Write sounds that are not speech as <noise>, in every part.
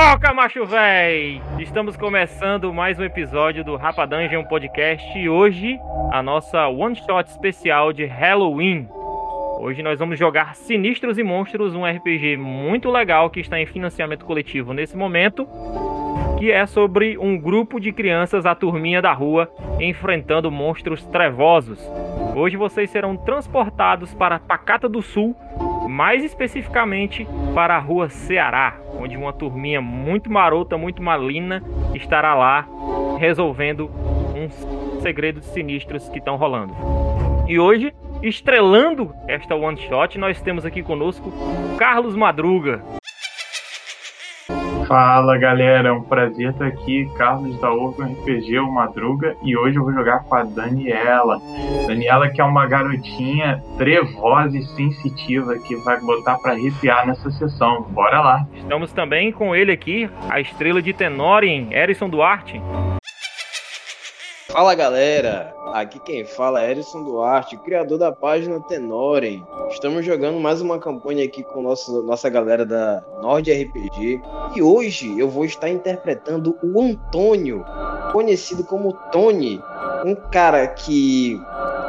Pipoca, macho véi! Estamos começando mais um episódio do Rapa Dungeon Podcast e hoje a nossa one shot especial de Halloween. Hoje nós vamos jogar Sinistros e Monstros, um RPG muito legal que está em financiamento coletivo nesse momento, que é sobre um grupo de crianças, a turminha da rua, enfrentando monstros trevosos. Hoje vocês serão transportados para Pacata do Sul, mais especificamente para a rua Ceará, onde uma turminha muito marota, muito malina estará lá resolvendo uns segredos sinistros que estão rolando. E hoje, estrelando esta one shot, nós temos aqui conosco Carlos Madruga. Fala galera, é um prazer estar aqui, Carlos da Open RPG, o Madruga, e hoje eu vou jogar com a Daniela. Daniela que é uma garotinha trevosa e sensitiva que vai botar para arrepiar nessa sessão. Bora lá! Estamos também com ele aqui, a estrela de Tenorem, Erison Duarte. Fala galera, aqui quem fala é Erison Duarte, criador da página Tenorem. Estamos jogando mais uma campanha aqui com nosso, nossa galera da Nord RPG e hoje eu vou estar interpretando o Antônio, conhecido como Tony, um cara que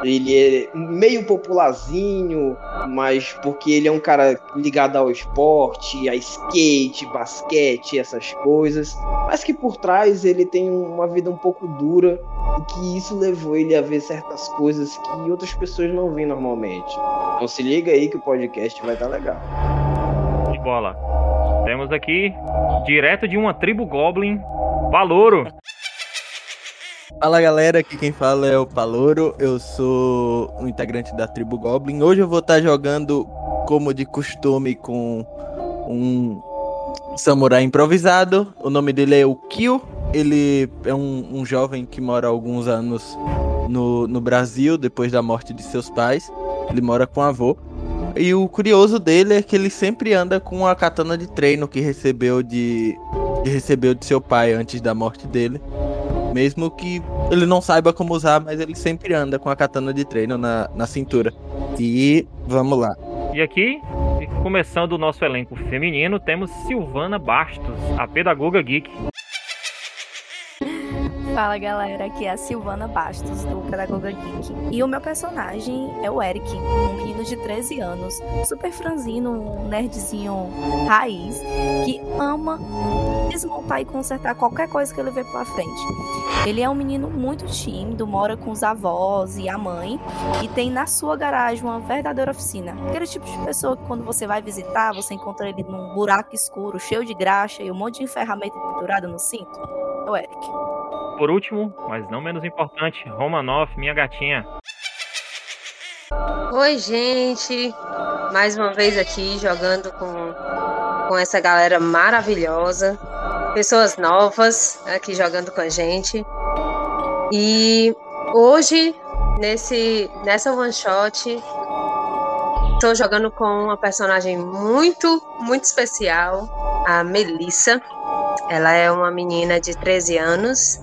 ele é meio popularzinho, mas porque ele é um cara ligado ao esporte, a skate, basquete, essas coisas, mas que por trás ele tem uma vida um pouco dura e que isso levou ele a ver certas coisas que outras pessoas não veem normalmente. Então se liga aí que o podcast vai estar tá legal. De bola. Temos aqui, direto de uma tribo Goblin, Valoro. Fala galera, aqui quem fala é o Paloro, eu sou um integrante da tribo Goblin. Hoje eu vou estar jogando, como de costume, com um samurai improvisado. O nome dele é o Kyo. Ele é um, um jovem que mora há alguns anos no, no Brasil, depois da morte de seus pais. Ele mora com o avô. E o curioso dele é que ele sempre anda com a katana de treino que recebeu de, que recebeu de seu pai antes da morte dele. Mesmo que ele não saiba como usar, mas ele sempre anda com a katana de treino na, na cintura. E vamos lá. E aqui, começando o nosso elenco feminino, temos Silvana Bastos, a pedagoga geek. Fala galera, aqui é a Silvana Bastos, do Pedagoga Geek. E o meu personagem é o Eric, um menino de 13 anos, super franzino, um nerdzinho raiz, que ama desmontar e consertar qualquer coisa que ele vê pela frente. Ele é um menino muito tímido, mora com os avós e a mãe, e tem na sua garagem uma verdadeira oficina. Aquele tipo de pessoa que quando você vai visitar, você encontra ele num buraco escuro, cheio de graxa e um monte de ferramenta pendurada no cinto. É o Eric por último, mas não menos importante, Romanoff, minha gatinha. Oi, gente! Mais uma vez aqui jogando com, com essa galera maravilhosa. Pessoas novas aqui jogando com a gente. E hoje, nesse, nessa one shot, estou jogando com uma personagem muito, muito especial, a Melissa. Ela é uma menina de 13 anos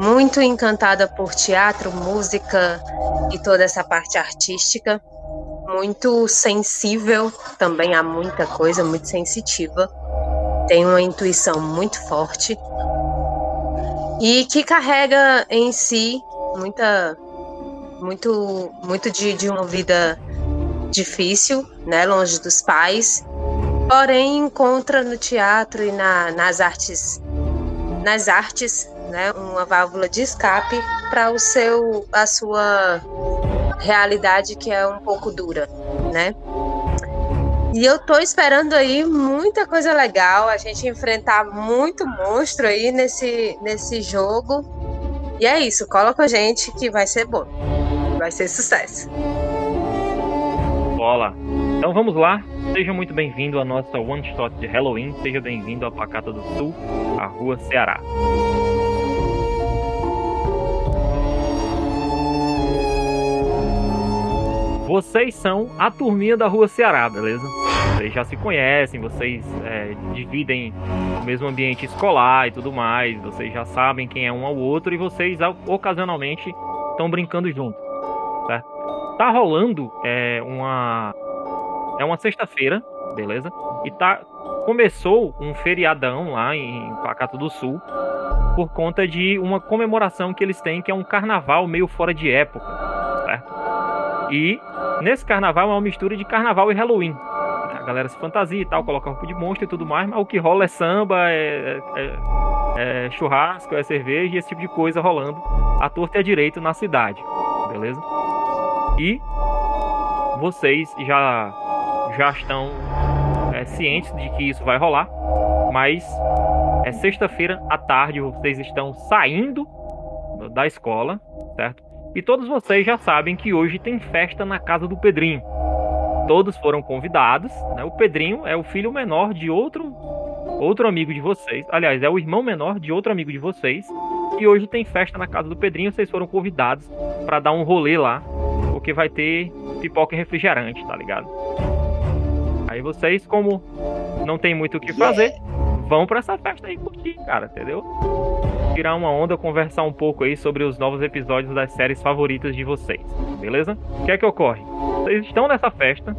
muito encantada por teatro, música e toda essa parte artística, muito sensível também a muita coisa, muito sensitiva, tem uma intuição muito forte. E que carrega em si muita muito muito de, de uma vida difícil, né, longe dos pais, porém encontra no teatro e na, nas artes nas artes né, uma válvula de escape para o seu a sua realidade que é um pouco dura, né? E eu tô esperando aí muita coisa legal, a gente enfrentar muito monstro aí nesse nesse jogo. E é isso, cola com a gente que vai ser bom. Vai ser sucesso. Bola. Então vamos lá. Seja muito bem-vindo à nossa one shot de Halloween. Seja bem-vindo à Pacata do Sul, a Rua Ceará. Vocês são a turminha da Rua Ceará, beleza? Vocês já se conhecem, vocês é, dividem o mesmo ambiente escolar e tudo mais, vocês já sabem quem é um ao outro e vocês ocasionalmente estão brincando junto, certo? Tá rolando é, uma é uma sexta-feira, beleza? E tá começou um feriadão lá em Pacato do Sul por conta de uma comemoração que eles têm, que é um carnaval meio fora de época, certo? E nesse carnaval é uma mistura de carnaval e Halloween. A galera se fantasia e tal, coloca roupa de monstro e tudo mais, mas o que rola é samba, é, é, é churrasco, é cerveja e esse tipo de coisa rolando à torta e à direito na cidade, beleza? E vocês já, já estão é, cientes de que isso vai rolar, mas é sexta-feira à tarde, vocês estão saindo da escola, certo? E todos vocês já sabem que hoje tem festa na casa do Pedrinho. Todos foram convidados. Né? O Pedrinho é o filho menor de outro outro amigo de vocês. Aliás, é o irmão menor de outro amigo de vocês. E hoje tem festa na casa do Pedrinho. Vocês foram convidados para dar um rolê lá, porque vai ter pipoca e refrigerante, tá ligado? Aí vocês, como não tem muito o que fazer, vão para essa festa aí curtir, cara, entendeu? Tirar uma onda, conversar um pouco aí sobre os novos episódios das séries favoritas de vocês, beleza? O que é que ocorre? Vocês estão nessa festa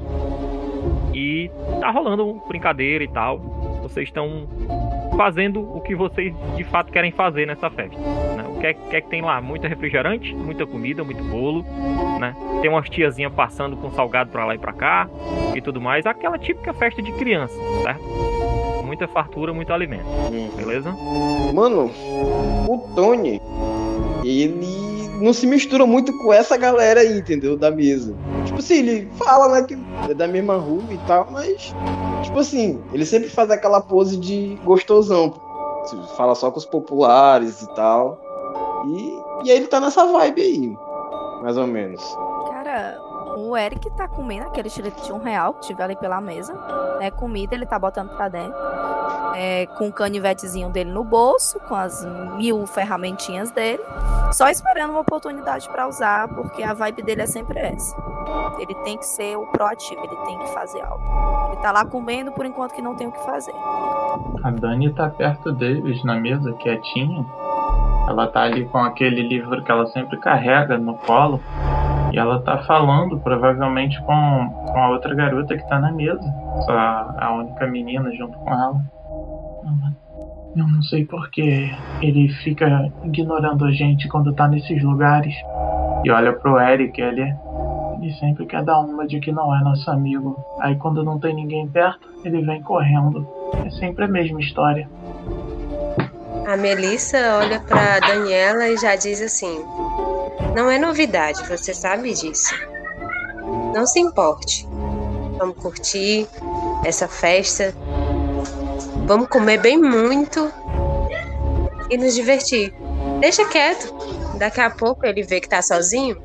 e tá rolando brincadeira e tal. Vocês estão fazendo o que vocês de fato querem fazer nessa festa. Né? O que é, que é, que tem lá? Muita refrigerante, muita comida, muito bolo, né? Tem umas tiazinhas passando com salgado pra lá e pra cá e tudo mais. Aquela típica festa de criança, certo? Muita fartura, muito alimento. Beleza? Mano, o Tony, ele não se mistura muito com essa galera aí, entendeu? Da mesa. Tipo assim, ele fala, né, que é da mesma rua e tal, mas. Tipo assim, ele sempre faz aquela pose de gostosão. Fala só com os populares e tal. E, e aí ele tá nessa vibe aí. Mais ou menos. O Eric tá comendo aquele xilete de um real que tiver ali pela mesa. É comida, ele tá botando pra dentro. É, com o canivetezinho dele no bolso, com as mil ferramentinhas dele. Só esperando uma oportunidade para usar, porque a vibe dele é sempre essa. Ele tem que ser o proativo, ele tem que fazer algo. Ele tá lá comendo por enquanto que não tem o que fazer. A Dani tá perto deles na mesa, quietinha. Ela tá ali com aquele livro que ela sempre carrega no colo. E ela tá falando, provavelmente, com, com a outra garota que tá na mesa. A, a única menina junto com ela. Eu não sei porque ele fica ignorando a gente quando tá nesses lugares. E olha pro Eric, ele, ele sempre quer dar uma de que não é nosso amigo. Aí quando não tem ninguém perto, ele vem correndo. É sempre a mesma história. A Melissa olha para Daniela e já diz assim: Não é novidade, você sabe disso. Não se importe. Vamos curtir essa festa. Vamos comer bem muito e nos divertir. Deixa quieto. Daqui a pouco ele vê que tá sozinho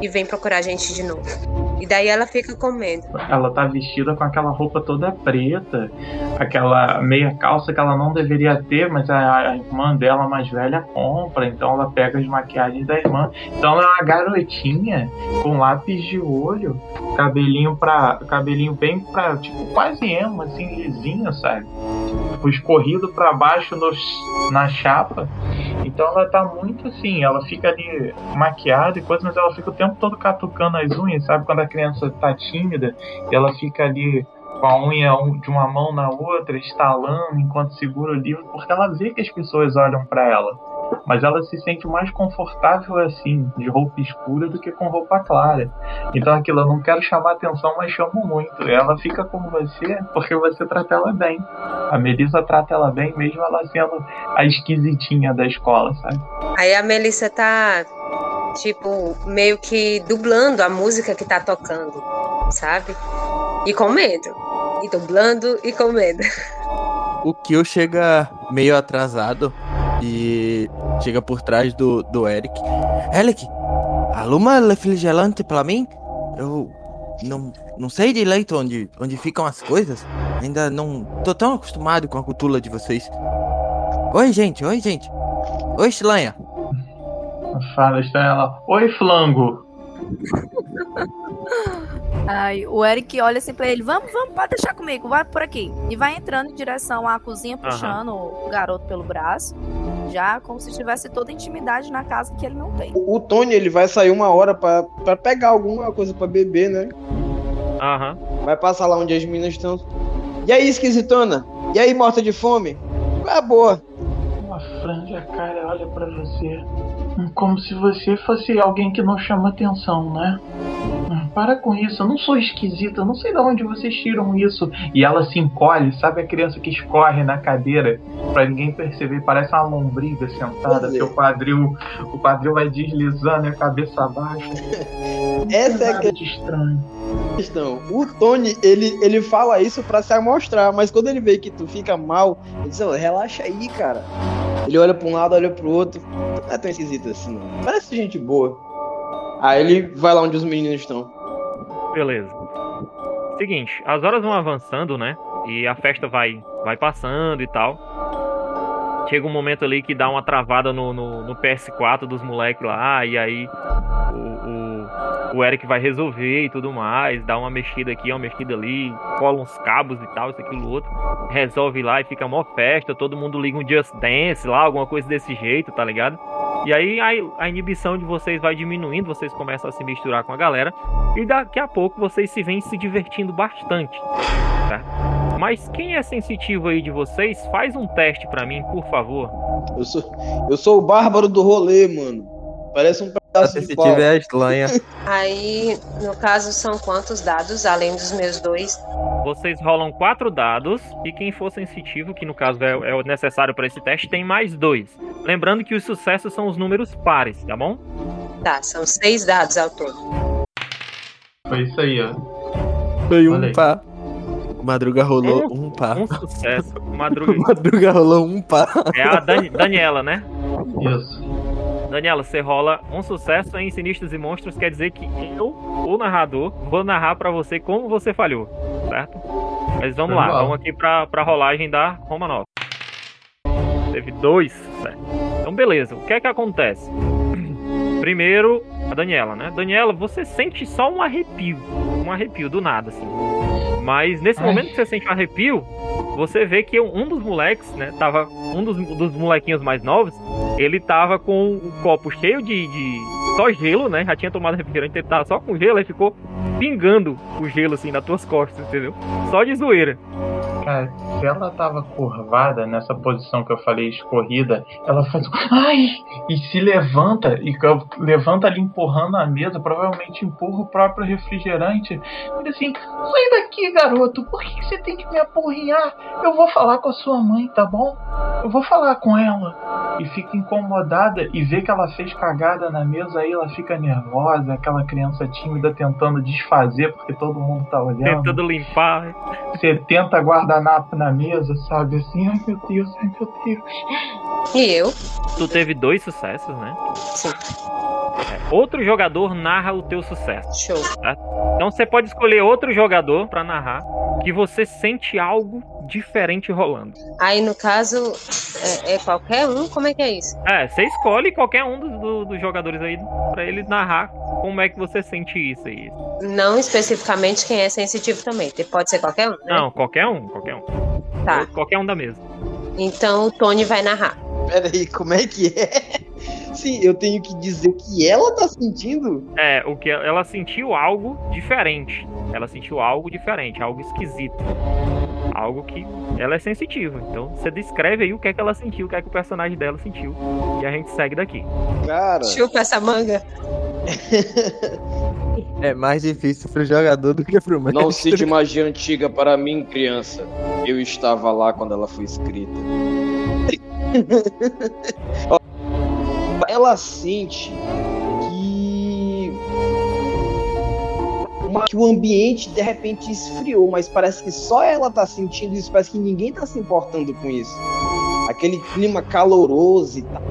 e vem procurar a gente de novo. E daí ela fica comendo. Ela tá vestida com aquela roupa toda preta, aquela meia calça que ela não deveria ter, mas a, a irmã dela mais velha compra, então ela pega as maquiagens da irmã. Então ela é uma garotinha com lápis de olho, cabelinho para cabelinho bem pra, tipo, quase emo, assim, lisinho, sabe? Tipo, escorrido para baixo no, na chapa. Então ela tá muito assim, ela fica ali maquiada e coisa, mas ela fica o tempo todo catucando as unhas, sabe? Quando a criança tá tímida, ela fica ali com a unha de uma mão na outra, estalando enquanto segura o livro, porque ela vê que as pessoas olham para ela. Mas ela se sente mais confortável assim, de roupa escura, do que com roupa clara. Então aquilo, eu não quero chamar atenção, mas chamo muito. Ela fica como você porque você trata ela bem. A Melissa trata ela bem, mesmo ela sendo a esquisitinha da escola, sabe? Aí a Melissa tá, tipo, meio que dublando a música que tá tocando, sabe? E com medo. E dublando e com medo. O Kyo chega meio atrasado e chega por trás do, do Eric. Eric, aluma refrigerante pra mim? Eu não, não sei direito onde, onde ficam as coisas. Ainda não tô tão acostumado com a cultura de vocês. Oi, gente, oi, gente. Oi, Stilanha. Fala, Estela. Oi, Flango. <laughs> Aí o Eric olha assim pra ele: Vamos, vamos, pode deixar comigo, vai por aqui. E vai entrando em direção à cozinha, puxando o garoto pelo braço. Já como se tivesse toda a intimidade na casa que ele não tem. O, o Tony, ele vai sair uma hora pra, pra pegar alguma coisa pra beber, né? Aham. Vai passar lá onde as meninas estão. E aí, esquisitona? E aí, morta de fome? Qual é a boa? Uma franja, cara, olha pra você. Como se você fosse alguém que não chama atenção, né? Para com isso, eu não sou esquisita, eu não sei de onde vocês tiram isso. E ela se encolhe, sabe a criança que escorre na cadeira pra ninguém perceber, parece uma lombriga sentada, Pois é. seu quadril, o quadril vai deslizando e a cabeça abaixo. Essa é a de estranho. questão. O Tony, ele, ele fala isso pra se amostrar, mas quando ele vê que tu fica mal, ele diz, "Ô, relaxa aí, cara. Ele olha pra um lado, olha pro outro. Não é tão esquisito assim, não. Parece gente boa. Aí ele vai lá onde os meninos estão. Beleza. Seguinte, as horas vão avançando, né? E a festa vai, vai passando e tal. Chega um momento ali que dá uma travada no, no, no PS4 dos moleques lá, e aí o, o, o Eric vai resolver e tudo mais, dá uma mexida aqui, uma mexida ali, cola uns cabos e tal, isso, aquilo, outro. Resolve lá e fica mó festa, todo mundo liga um Just Dance lá, alguma coisa desse jeito, tá ligado? E aí a, a inibição de vocês vai diminuindo, vocês começam a se misturar com a galera. E daqui a pouco vocês se vêm se divertindo bastante, tá? Mas quem é sensitivo aí de vocês, faz um teste pra mim, por favor. Eu sou, eu sou o bárbaro do rolê, mano. Parece um A sensitiva pau. é a estranha. <laughs> Aí, no caso, são quantos dados, além dos meus dois? Vocês rolam quatro dados e quem for sensitivo, que no caso é, é o necessário pra esse teste, tem mais dois. Lembrando que os sucessos são os números pares, tá bom? Tá, são seis dados ao todo. Foi isso aí, ó. Foi um pá. Madruga rolou um pá. Um sucesso. <laughs> Madruga. Madruga rolou um pá. É a Dani- Daniela, né? Isso. Daniela, você rola um sucesso em Sinistros e Monstros, quer dizer que eu, o narrador, vou narrar pra você como você falhou, certo? Mas vamos lá, Vamos aqui pra, pra rolagem da Romanov. Teve dois, certo? Então beleza, o que é que acontece? Primeiro, a Daniela, né? Daniela, você sente só um arrepio, um arrepio do nada, assim. Mas nesse Ai. momento que você sente um arrepio, você vê que um dos moleques, né? Tava um dos, dos molequinhos mais novos, ele tava com o copo cheio de, de só gelo, né? Já tinha tomado refrigerante, ele tava só com gelo, aí ficou pingando o gelo assim nas tuas costas, entendeu? Só de zoeira. Cara, se ela tava curvada nessa posição que eu falei, escorrida, ela faz um ai e se levanta e levanta ali empurrando a mesa, provavelmente empurra o próprio refrigerante. Ele assim, sai daqui, garoto, por que você tem que me apurrinhar? Eu vou falar com a sua mãe, tá bom? Eu vou falar com ela. E fica incomodada e vê que ela fez cagada na mesa, aí ela fica nervosa, aquela criança tímida tentando desfazer porque todo mundo tá olhando. Tentando limpar. 70 guardanapo na mesa, sabe? Assim, ai meu Deus, ai meu Deus. E eu? Tu teve dois sucessos, né? Sim. É, outro jogador narra o teu sucesso. Show. Então você pode escolher outro jogador pra narrar que você sente algo diferente rolando. Aí, no caso, é, é qualquer um? Como é que é isso? É, você escolhe qualquer um dos, do- dos jogadores aí pra ele narrar como é que você sente isso aí. Não especificamente quem é sensitivo também. Pode ser qualquer um, né? Não, qualquer um, qualquer um. Tá. Qualquer um da mesa. Então o Tony vai narrar. <laughs> Pera aí, como é que é? Sim, eu tenho que dizer o que ela tá sentindo? É, o que ela sentiu algo diferente. Ela sentiu algo diferente, algo esquisito. Algo que ela é sensitiva. Então você descreve aí o que é que ela sentiu, o que é que o personagem dela sentiu. E a gente segue daqui. Cara, Chupa essa manga. <laughs> É mais difícil pro jogador do que pro mestre. não cite magia antiga para mim, criança. Eu estava lá quando ela foi escrita. <laughs> Ela sente que que o ambiente de repente esfriou, mas parece que só ela tá sentindo isso, parece que ninguém tá se importando com isso. Aquele clima caloroso e tal.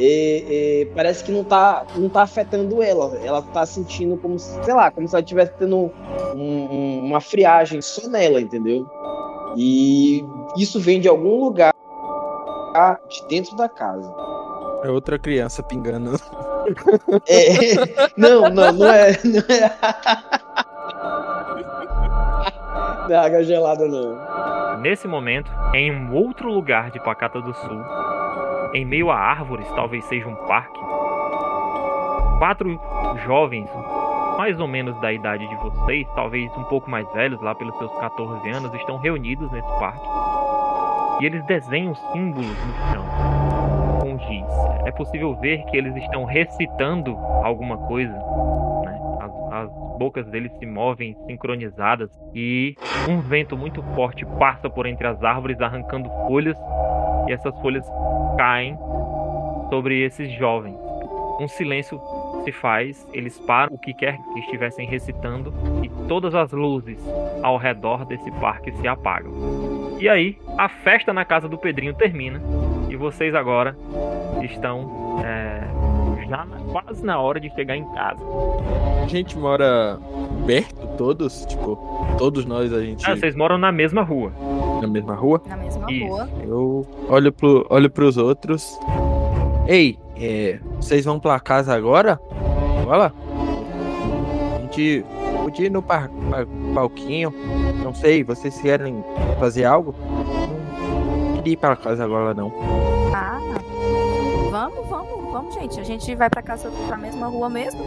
é, é, parece que não tá, não tá afetando ela. Ela tá sentindo como, se- sei lá, como se ela estivesse tendo um- um- uma friagem só nela, entendeu? E isso vem de algum lugar de dentro da casa. É outra criança pingando. <laughs> É, não, não, não é. Não é, não é água gelada, não. Nesse momento, em um outro lugar de Pacata do Sul, em meio a árvores, talvez seja um parque, quatro jovens, mais ou menos da idade de vocês, talvez um pouco mais velhos, lá pelos seus 14 anos, estão reunidos nesse parque. E eles desenham símbolos no chão com giz. É possível ver que eles estão recitando alguma coisa. Né? As, as bocas deles se movem sincronizadas e um vento muito forte passa por entre as árvores, arrancando folhas, e essas folhas caem sobre esses jovens. Um silêncio se faz, eles param o que quer que estivessem recitando e todas as luzes ao redor desse parque se apagam. E aí, a festa na casa do Pedrinho termina e vocês agora estão é, já na- quase na hora de chegar em casa. A gente mora perto, todos, tipo, todos nós a gente Ah, vocês moram na mesma rua. na mesma rua. Na mesma Isso. rua. Eu olho, pro, olho pros outros. Ei, é, vocês vão pra casa agora? Bora? A podia ir no par, par- palquinho. Não sei, vocês querem fazer algo? Não queria ir pra casa agora, não. Ah, vamos, vamos, vamos, gente. A gente vai pra casa pra mesma rua mesmo.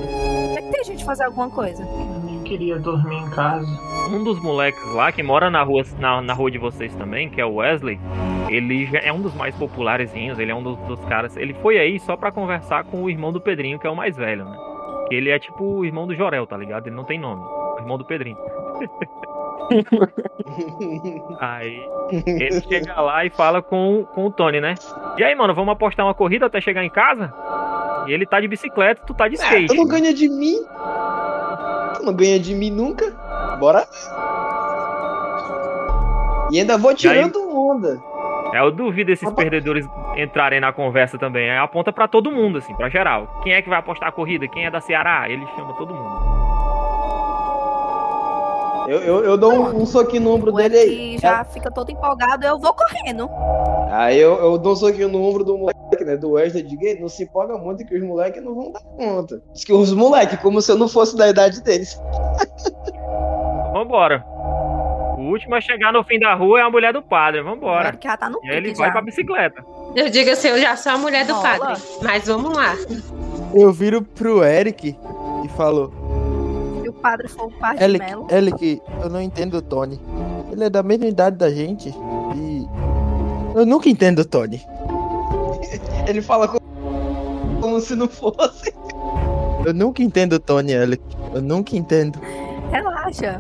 Tem que ter gente fazer alguma coisa. Eu queria dormir em casa. Um dos moleques lá que mora na rua, na, na rua de vocês também, que é o Wesley, ele já é um dos mais popularezinhos, ele é um dos, dos caras. Ele foi aí só pra conversar com o irmão do Pedrinho, que é o mais velho, né? Ele é tipo o irmão do Jorel, tá ligado? Ele não tem nome. O irmão do Pedrinho. <laughs> Aí ele chega lá e fala com, com o Tony, né? E aí, mano, vamos apostar uma corrida até chegar em casa? E ele tá de bicicleta, tu tá de Ah, skate. tu não ganha de mim. Tu não ganha de mim nunca. Bora. E ainda vou tirando onda. É, eu duvido esses perdedores entrarem na conversa também. Aí aponta pra todo mundo, assim, pra geral. Quem é que vai apostar a corrida? Quem é da Ceará? Ele chama todo mundo. Eu, eu, eu dou um, um soquinho no ombro O dele aí. Já fica todo empolgado, eu vou correndo. Aí eu, eu dou um soquinho no ombro do moleque, né? Do Wesley de gay. Não se empolga muito que os moleques não vão dar conta. Diz que os moleques, como se eu não fosse da idade deles. Vambora. O último a chegar no fim da rua é a mulher do padre. Vambora. Eric já tá no E aí ele vai já. com a bicicleta. Eu digo assim, eu já sou a mulher do Rola. padre. Mas vamos lá. Eu viro pro Eric e falo: Se o padre for o par de Eric, Melo. Eric, eu não entendo o Tony. Ele é da mesma idade da gente e. Eu nunca entendo o Tony. <laughs> Ele fala como, como se não fosse. Eu nunca entendo o Tony, Eric. Eu nunca entendo. Relaxa.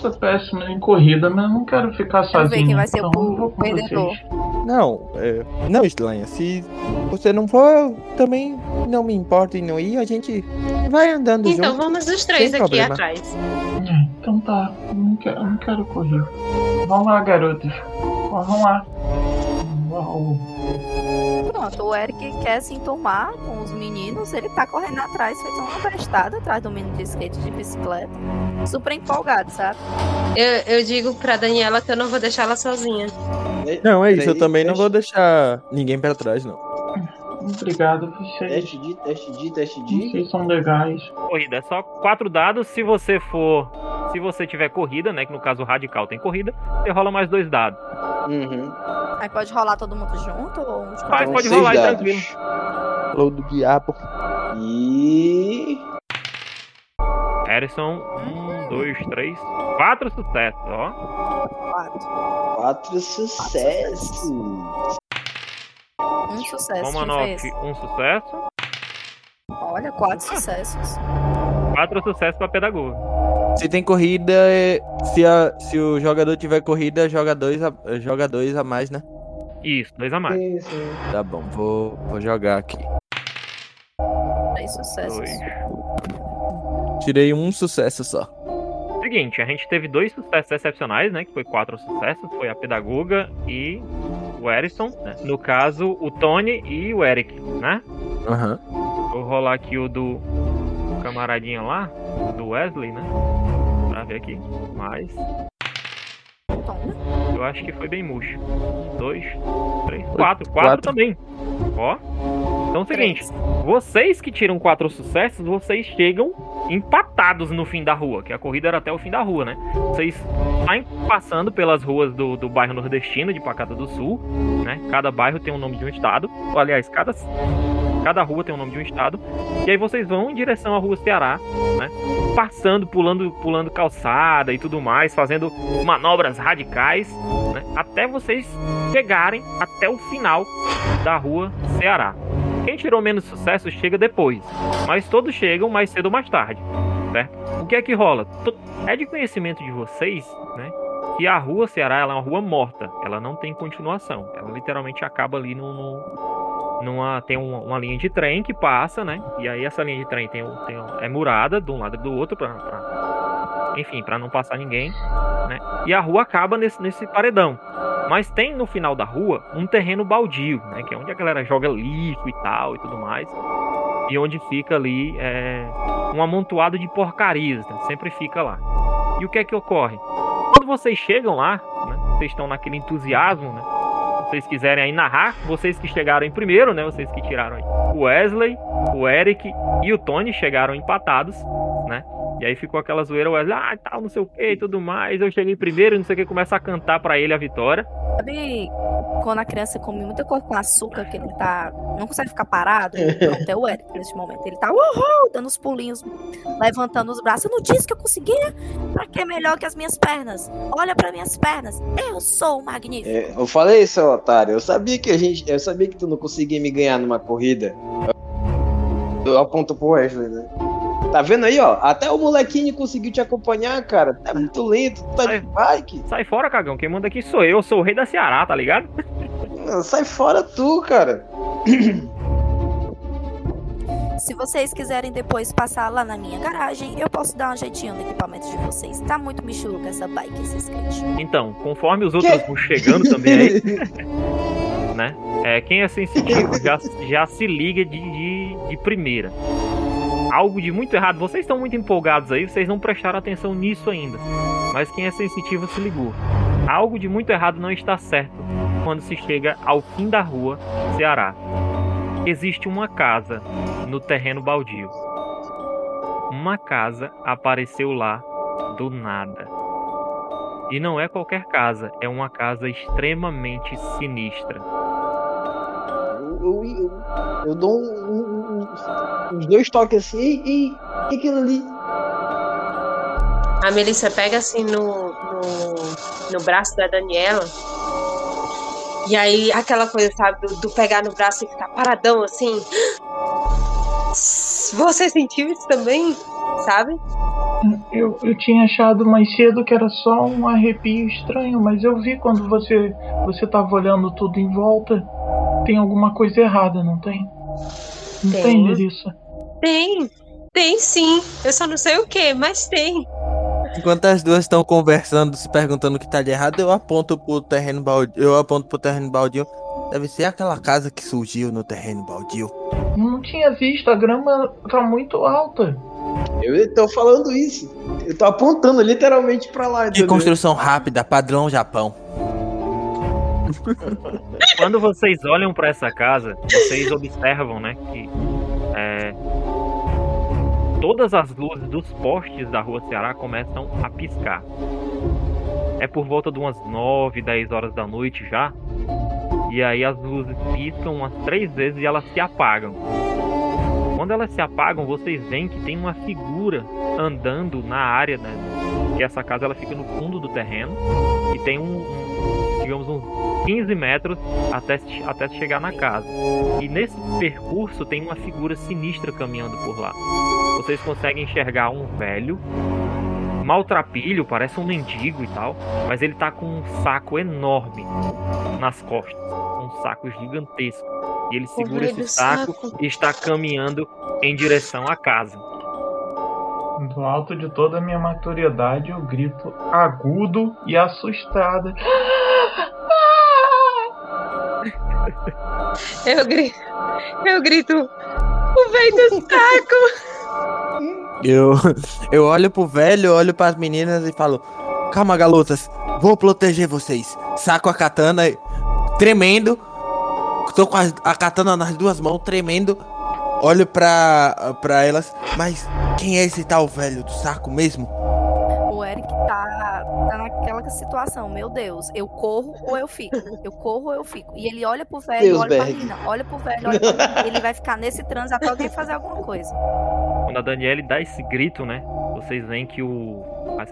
Sou péssimo em corrida, mas eu não quero ficar Vamos ver sozinho. quem vai ser então o perdedor. vocês. Não, é, não, Slanha. Se você não for, eu também não me importo em não ir. A gente vai andando Então junto. vamos os três aqui problema. atrás. É, Então tá, eu não quero, eu não quero correr. Vamos lá, garotos. Vamos lá. Uau. Pronto, o Eric quer se enturmar com os meninos. Ele tá correndo atrás, feito uma bestada atrás do menino de skate de bicicleta. Super empolgado, sabe? Eu, eu digo pra Daniela que eu não vou deixar ela sozinha. Não, é isso. Eu também não vou deixar ninguém pra trás, não. Obrigado, vocês. Teste de, teste de, teste de. Vocês são legais. Corrida. É só quatro dados. Se você for. Se você tiver corrida, né? Que no caso o radical tem corrida, você rola mais dois dados. Uhum. Aí pode rolar todo mundo junto ou um Pode, seis rolar dados. tranquilo. Falou do diabo. E. Harrison, um, dois, três, quatro sucessos, ó. Quatro. Quatro sucessos. Um sucesso. Quem Romanoff, fez? um sucesso. Olha, quatro sucessos. Quatro sucessos pra pedagoga. Se tem corrida, é- se, a- se o jogador tiver corrida, joga dois, a, joga dois a mais, né? Isso, dois a mais. Sim. Tá bom, vou, vou jogar aqui. Três sucessos. Dois. Tirei um sucesso só. Seguinte, a gente teve dois sucessos excepcionais, né? Que foi quatro sucessos. Foi a pedagoga e o Harrison. né? No caso, o Tony e o Eric, né? Aham. Vou rolar aqui o do camaradinha lá, do Wesley, né? Ver aqui. Mas eu acho que foi bem murcho. Um, Dois, três, quatro. Quatro quatro. também. Ó. Então é o seguinte, vocês que tiram quatro sucessos, vocês chegam empatados no fim da rua, que a corrida era até o fim da rua, né? Vocês saem passando pelas ruas do, do bairro nordestino de Pacata do Sul, né? Cada bairro tem o nome de um estado. Aliás, cada Cada rua tem o nome de um estado. E aí vocês vão em direção à rua Ceará, né? Passando, pulando, pulando calçada e tudo mais, fazendo manobras radicais, né? Até vocês chegarem até o final da rua Ceará. Quem tirou menos sucesso chega depois, mas todos chegam mais cedo ou mais tarde, certo? O que é que rola? É de conhecimento de vocês, né? Que a rua Ceará é uma rua morta, ela não tem continuação, ela literalmente acaba ali no, no numa tem uma, linha de trem que passa, né? E aí essa linha de trem tem, tem é murada de um lado e do outro para enfim, para não passar ninguém, né? E a rua acaba nesse, nesse paredão. Mas tem no final da rua um terreno baldio, né? Que é onde a galera joga lixo e tal e tudo mais. E onde fica ali é, um amontoado de porcarias, né? sempre fica lá. E o que é que ocorre? Quando vocês chegam lá, né? vocês estão naquele entusiasmo, né? Vocês quiserem aí narrar, vocês que chegaram em primeiro, né? Vocês que tiraram aí. O Wesley, o Eric e o Tony chegaram empatados, né? E aí ficou aquela zoeira, o Wesley, ah, tal, não sei o que e tudo mais. Eu cheguei primeiro, não sei o que, começa a cantar para ele a vitória. Sabe quando a criança come muita coisa com açúcar, que ele tá. não consegue ficar parado? Até o Eric nesse momento. Ele tá uhul, dando os pulinhos, levantando os braços. Eu não disse que eu conseguia? Pra que é melhor que as minhas pernas? Olha para minhas pernas. Eu sou magnífico. É, eu falei, seu otário. Eu sabia que a gente. Eu sabia que tu não conseguia me ganhar numa corrida. Eu aponto pro Wesley, né? Tá vendo aí, ó? Até o molequinho conseguiu te acompanhar, cara. Tá muito lento, tu tá sai, de bike. Sai fora, cagão. Quem manda aqui sou eu, eu sou o rei da Ceará, tá ligado? sai fora tu, cara. Se vocês quiserem depois passar lá na minha garagem, eu posso dar um jeitinho no equipamento de vocês. Tá muito michuruca essa bike, esse skate. Então, conforme os outros vão chegando também aí, <laughs> né? É, quem é sensitivo já, já se liga de, de, de primeira algo de muito errado. Vocês estão muito empolgados aí, vocês não prestaram atenção nisso ainda. Mas quem é sensitivo se ligou. Algo de muito errado não está certo quando se chega ao fim da rua Ceará. Existe uma casa no terreno baldio. Uma casa apareceu lá do nada. E não é qualquer casa, é uma casa extremamente sinistra eu, eu, eu dou um, uns dois toques assim, e, e aquilo ali? A Melissa pega assim no, no, no braço da Daniela. E aí, aquela coisa, sabe, do, do, pegar no braço e ficar paradão assim. <gasps> Você sentiu isso também? Sabe? Eu, eu tinha achado mais cedo que era só um arrepio estranho, mas eu vi quando você você tava olhando tudo em volta tem alguma coisa errada, não tem? Não tem, tem Melissa? Tem, tem sim. Eu só não sei o que, mas tem. Enquanto as duas estão conversando, se perguntando o que tá de errado, eu aponto pro terreno baldio. Eu aponto pro terreno baldio. Deve ser aquela casa que surgiu no terreno baldio. Não tinha visto, a grama tá muito alta. Eu tô falando isso. Eu tô apontando literalmente pra lá. De construção rápida, padrão Japão. <laughs> Quando vocês olham para essa casa, vocês observam, né, que é, todas as luzes dos postes da rua Ceará começam a piscar. É por volta de umas 9, 10 horas da noite já. E aí as luzes piscam umas três vezes e elas se apagam. Quando elas se apagam, vocês veem que tem uma figura andando na área, né? Que essa casa ela fica no fundo do terreno e tem um, um digamos um 15 metros até, até chegar na casa. E nesse percurso tem uma figura sinistra caminhando por lá. Vocês conseguem enxergar um velho, maltrapilho, parece um mendigo e tal, mas ele tá com um saco enorme nas costas, um saco gigantesco. E ele segura esse saco, saco e está caminhando em direção à casa. Do alto de toda a minha maturidade, eu grito agudo e assustado. <laughs> Eu grito. Eu grito. O velho do saco! Eu, eu olho pro velho, olho pras meninas e falo: Calma, galotas, vou proteger vocês. Saco a katana, tremendo. Tô com a, a katana nas duas mãos, tremendo. Olho pra, pra elas, mas quem é esse tal velho do saco mesmo? O Eric tá, tá naquela situação, meu Deus, eu corro ou eu fico? Eu corro ou eu fico? E ele olha pro velho, Deus, olha pra Berg. menina, olha pro velho, olha pra menina. Ele vai ficar nesse transe até alguém fazer alguma coisa. Quando a Daniele dá esse grito, né? Vocês veem que o,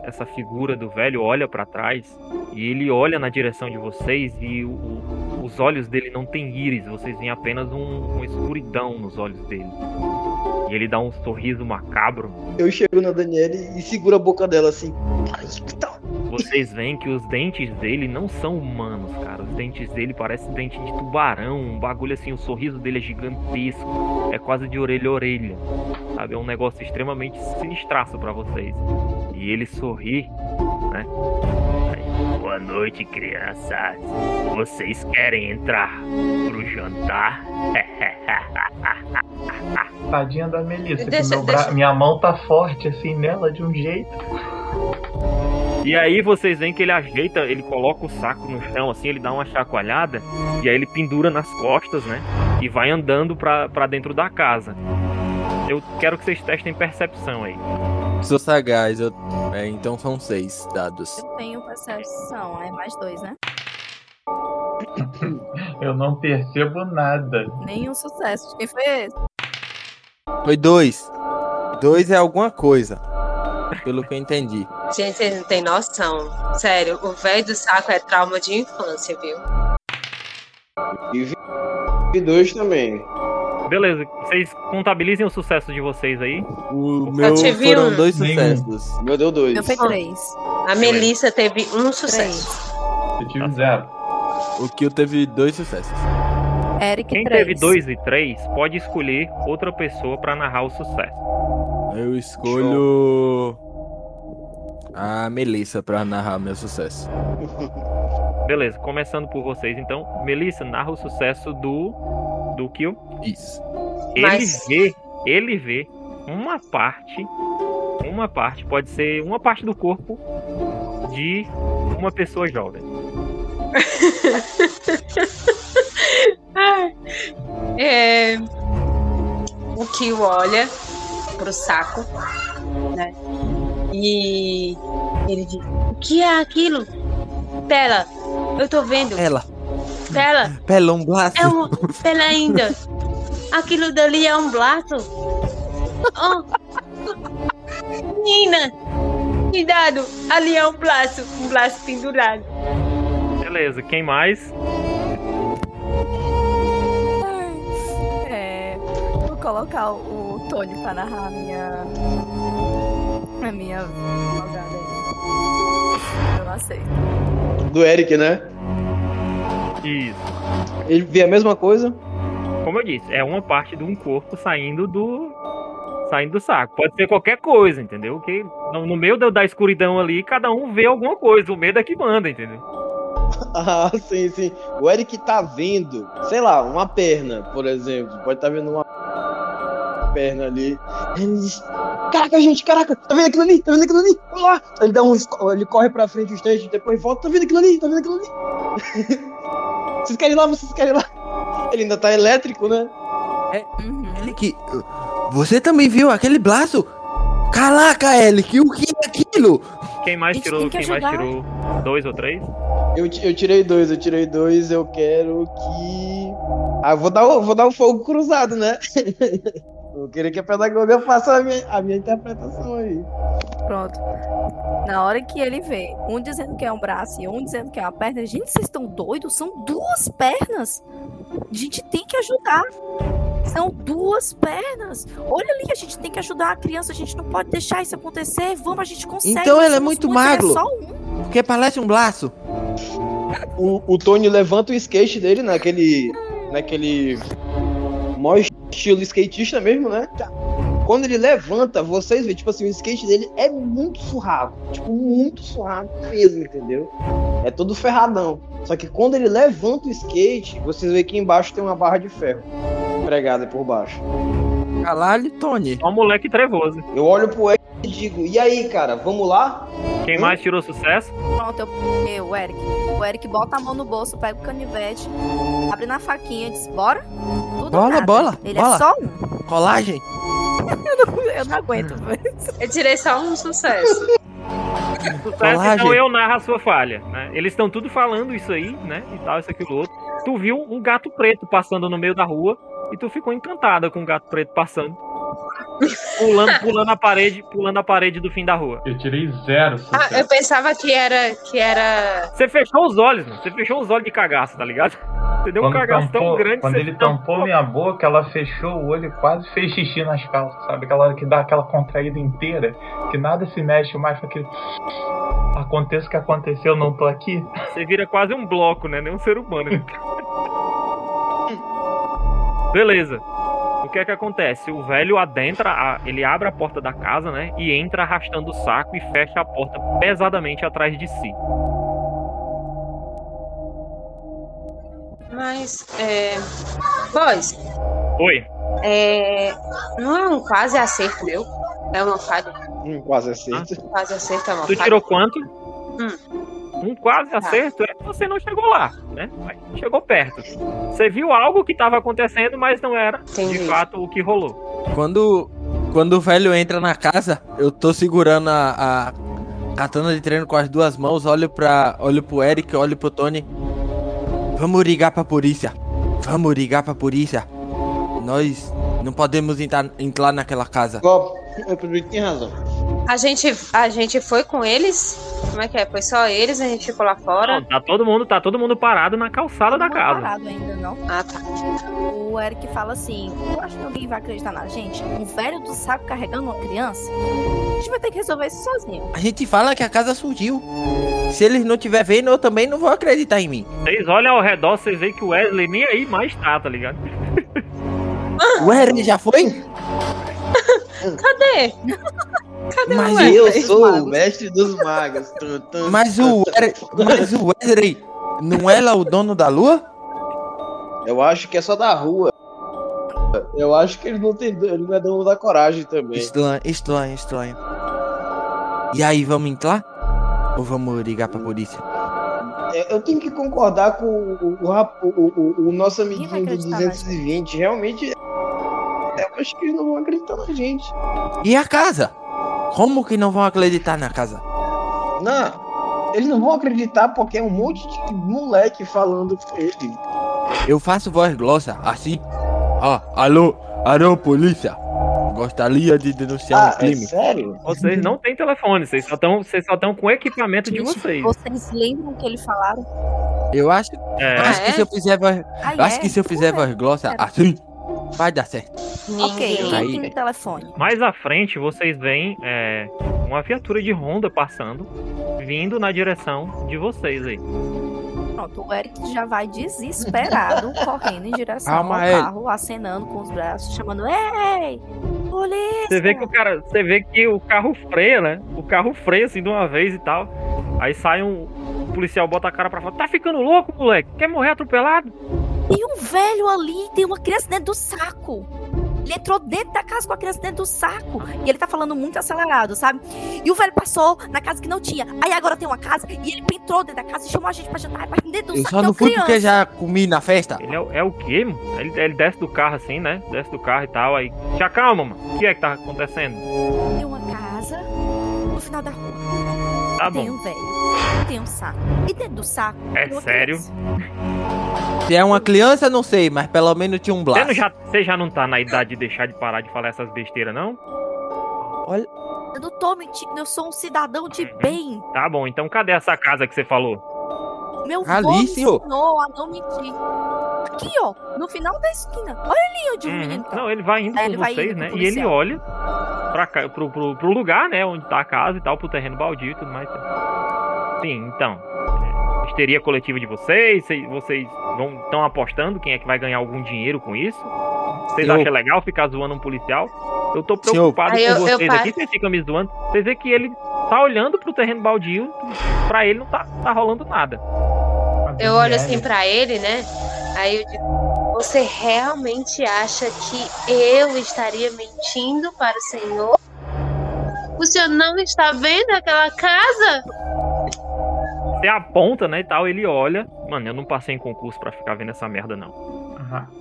essa figura do velho olha pra trás e ele olha na direção de vocês e o- o- os olhos dele não têm íris, vocês veem apenas um, uma escuridão nos olhos dele. E ele dá um sorriso macabro. Eu chego na Daniele e seguro a boca dela assim. Vocês veem que os dentes dele não são humanos, cara. Os dentes dele parecem dente de tubarão, um bagulho assim, o sorriso dele é gigantesco, é quase de orelha a orelha. Sabe, é um negócio extremamente sinistraço pra vocês. E ele sorri, né? Boa noite, crianças. Vocês querem entrar pro jantar? <laughs> Tadinha da Melissa, que Deixa- meu bra- deixa- minha mão tá forte assim nela de um jeito. E aí vocês veem que ele ajeita, ele coloca o saco no chão, assim, ele dá uma chacoalhada, e aí ele pendura nas costas, né? E vai andando pra, pra dentro da casa. Eu quero que vocês testem percepção aí. Sou sagaz, eu... é, então são seis dados. Eu tenho percepção, é mais dois, né? Eu não percebo nada. Nenhum sucesso. Quem foi esse? Foi dois. Dois é alguma coisa. Pelo que eu entendi. Gente, vocês não têm noção. Sério, o velho do saco é trauma de infância, viu? E dois também. Beleza, vocês contabilizem o sucesso de vocês aí. O meu foram um. dois Nenhum. sucessos. Meu deu dois. Três. A Melissa teve um sucesso. Três. Eu tive zero. O Kill teve dois sucessos. Eric, Quem três. teve dois e três pode escolher outra pessoa pra narrar o sucesso. Eu escolho a Melissa pra narrar meu sucesso. <laughs> Beleza, começando por vocês então. Melissa, narra o sucesso do. do Kill. Isso. Ele Mas- vê, ele vê uma parte, uma parte, pode ser uma parte do corpo de uma pessoa jovem. <laughs> <laughs> É, o Kill olha pro saco, né? E ele diz: O que é aquilo? Pera, eu tô vendo. Ela, Pera, pelão braço. é um. Pera ainda. Aquilo dali é um braço. Oh. Menina, cuidado, ali é um braço, um braço pendurado. Beleza, quem mais? Colocar o, Tony pra narrar a minha. A minha jogada aí. Eu não aceito. Do Eric, né? Isso. Ele vê a mesma coisa. Como eu disse, é uma parte de um corpo saindo do. saindo do saco. Pode ser qualquer coisa, entendeu? Que no, no meio da, da escuridão ali, cada um vê alguma coisa. O medo é que manda, entendeu? <laughs> Ah, sim, sim. O Eric tá vendo, sei lá, uma perna, por exemplo. Pode estar vendo uma perna ali. Ele diz: Caraca, gente, caraca, tá vendo aquilo ali? Tá vendo aquilo ali? Vamos lá! Ele dá um. Ele corre pra frente um instante, depois volta. Tá vendo aquilo ali? Tá vendo aquilo ali? <laughs> vocês querem ir lá? Vocês querem ir lá? Ele ainda tá elétrico, né? Uhum. Elick, você também viu aquele braço? Caraca, Elick, o que é aquilo? Quem mais tirou. que Quem mais tirou dois ou três? Eu, eu tirei dois, eu tirei dois, eu quero que. Ah, eu vou dar, o- vou dar um fogo cruzado, né? <laughs> Eu queria que a pedagoga faça a minha, a minha interpretação aí. Pronto. Na hora que ele vê um dizendo que é um braço e um dizendo que é uma perna, gente, vocês estão doidos? São duas pernas. A gente tem que ajudar. São duas pernas. Olha ali, a gente tem que ajudar a criança. A gente não pode deixar isso acontecer. Vamos, a gente consegue. Então ele é muito ele magro. É só um. Porque parece um braço. O, o Tony levanta o skate dele naquele. naquele. Mó estilo skatista mesmo, né? Quando ele levanta, vocês veem, tipo assim, o skate dele é muito surrado. Tipo, muito surrado mesmo, entendeu? É todo ferradão. Só que quando ele levanta o skate, vocês veem que embaixo tem uma barra de ferro pregada por baixo. Caralho, Tony. Só um moleque trevoso. Eu olho pro Eric e digo, e aí, cara, vamos lá? Quem mais tirou sucesso? Pronto, eu, eu, o Eric. O Eric bota a mão no bolso, pega o canivete, abre na faquinha e diz: Bora? Tudo Bola, nada. bola, Ele bola. é só um. Colagem. <laughs> Eu não aguento. velho. Eu tirei só um sucesso. <laughs> Sucesso, Colagem. então eu narro a sua falha, né? Eles estão tudo falando isso aí, né? E tal, isso, aquilo, outro. Tu viu um gato preto passando no meio da rua e tu ficou encantada com o gato preto passando. Pulando, pulando a parede, pulando a parede do fim da rua. Eu tirei zero Ah, eu pensava que era. que era. Você fechou os olhos, mano. Você fechou os olhos de cagaço, tá ligado? Você deu um cagaço tão grande quando você ele tampou- tampou minha boca, ela fechou o olho e quase fez xixi nas calças, sabe? Aquela hora que dá aquela contraída inteira, que nada se mexe mais, aquele. Aconteça o que aconteceu, não tô aqui. Você vira quase um bloco, né? Nem um ser humano. <laughs> Beleza. O que é que acontece? O velho adentra, a- ele abre a porta da casa, né? E entra arrastando o saco e fecha a porta pesadamente atrás de si. Mas. É... Boys, Oi. é... não é um quase acerto meu? É uma falha. Hum, quase acerto. Quase acerto é uma Tu falha. tirou quanto? Hum. Um quase acerto é que você não chegou lá, né? Mas chegou perto. Você viu algo que estava acontecendo, mas não era de Entendi. fato o que rolou. Quando, quando o velho entra na casa, eu tô segurando a, a katana de treino com as duas mãos, olho para olho pro Eric, olho pro Tony. Vamos ligar pra polícia. Vamos ligar pra polícia. Nós não podemos entrar, entrar naquela casa. O Pedro tem razão. A gente, a gente foi com eles? Como é que é? Foi só eles, a gente ficou lá fora? Não, tá todo mundo, tá todo mundo parado na calçada da Não casa. parado ainda, não. Ah, tá. O Eric fala assim: Eu acho que alguém vai acreditar na gente. Um velho do saco carregando uma criança. A gente vai ter que resolver isso sozinho. A gente fala que a casa surgiu. Se eles não estiver vendo, eu também não vou acreditar em mim. Vocês olham ao redor, vocês veem que o Wesley nem aí mais tá, tá ligado? O Eric já foi? <laughs> Cadê? <laughs> Cadê Mas o Eu sou magos. o mestre dos magos. <laughs> Mas o, mas o Wesley não é lá o dono da lua? Eu acho que é só da rua. Eu acho que ele não tem. Ele não é dono da coragem também. Estranho, estranho, estranho. E aí, vamos entrar? Ou vamos ligar pra polícia? É, Eu tenho que concordar com o, o, o, o- nosso amiguinho do acreditar na 220. Realmente, eu acho que eles não vão acreditar na gente. E a casa? Como que não vão acreditar na casa? Não, eles não vão acreditar porque é um monte de moleque falando com ele. Eu faço voz grossa, assim. Ah, alô, alô, polícia. Gostaria de denunciar Ah, um é crime. sério? Vocês não têm telefone, vocês só estão vocês só estão com o equipamento de Gente, vocês. Vocês lembram o que eles falaram? Eu acho, É, acho Ah, que é? se eu fizer voz, Ah, acho é? que se eu fizer voz grossa, assim, vai dar certo. Ok, Ninguém. quem Aí. tem telefone? mais à frente vocês veem é, uma viatura de Honda passando, vindo na direção de vocês aí. Pronto, o Eric já vai desesperado, <laughs> correndo em direção Calma, ao ele. carro, acenando com os braços, chamando: Ei! Polícia! Você vê que o cara, você vê que o carro freia, né? O carro freia assim de uma vez e tal. Aí sai um, um policial bota a cara pra fora. Tá ficando louco, moleque? Quer morrer atropelado? E um velho ali tem uma criança dentro do saco. Ele entrou dentro da casa com a criança dentro do saco. E ele tá falando muito acelerado, sabe? E o velho passou na casa que não tinha. Aí agora tem uma casa e ele entrou dentro da casa e chamou a gente pra jantar. Mas dentro do Eu saco só tem não fui criança. porque já comi na festa. Ele é, o- é o quê, mano? Ele, ele desce do carro assim, né? Desce do carro e tal. Aí. Se acalma, mano. O que é que tá acontecendo? Tem uma casa no final da rua. Tá tem bom. um velho. Tem um saco. E dentro do saco. É tem sério? criança. Se é uma criança, não sei, mas pelo menos tinha um Você, não blaço. já, você já não tá na idade de deixar de parar de falar essas besteiras, não? Eu não tô mentindo, eu sou um cidadão de Uhum. bem. Tá bom, então cadê essa casa que você falou? Meu Ali, avô me senhor. ensinou a não mentir. Aqui, ó, no final da esquina. Olha ali onde o Uhum. menino tá. Não, ele vai indo Aí com ele vai vocês, indo né? E ele olha pra cá, pro, pro, pro lugar, né? Onde tá a casa e tal, pro terreno baldio e tudo mais. Sim, então. é, Histeria coletiva de vocês, cês- vocês vão estão apostando quem é que vai ganhar algum dinheiro com isso? Vocês Eu- acham legal ficar zoando um policial? Eu tô Senhor. preocupado Aí com eu- eu vocês paro. aqui, vocês ficam me zoando. Vocês vê que ele tá olhando pro terreno baldio, pra ele não tá, tá rolando nada. Eu olho assim pra ele, né? Aí eu digo: Você realmente acha que eu estaria mentindo para o senhor? O senhor não está vendo aquela casa? Você aponta, né, e tal, ele olha. Mano, eu não passei em concurso pra ficar vendo essa merda, não.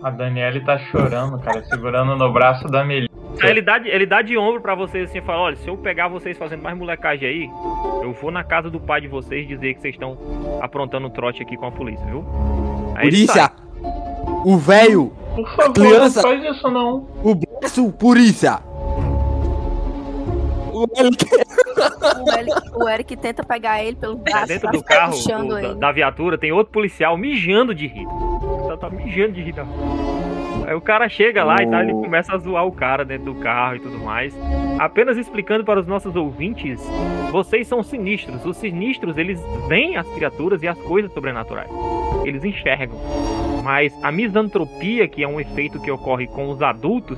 A Daniele tá chorando, cara, segurando no braço da Melissa. Ele dá, de- ele dá de ombro pra vocês assim e fala: olha, se eu pegar vocês fazendo mais molecagem aí, eu vou na casa do pai de vocês dizer que vocês estão aprontando um trote aqui com a polícia, viu? Aí Polícia! O velho! Por favor, Criança- não faz isso não. O braço, polícia! O Eric O Eric, o Eric tenta pegar ele pelo sai. braço, Dentro tá do carro da, ele. da viatura tem outro policial mijando de rir. Tá, tá mijando de rir. Tá. Aí o cara chega lá e tal, ele começa a zoar o cara dentro do carro e tudo mais. Apenas explicando para os nossos ouvintes, vocês são sinistros. Os sinistros, eles veem as criaturas e as coisas sobrenaturais. Eles enxergam. Mas a misantropia, que é um efeito que ocorre com os adultos,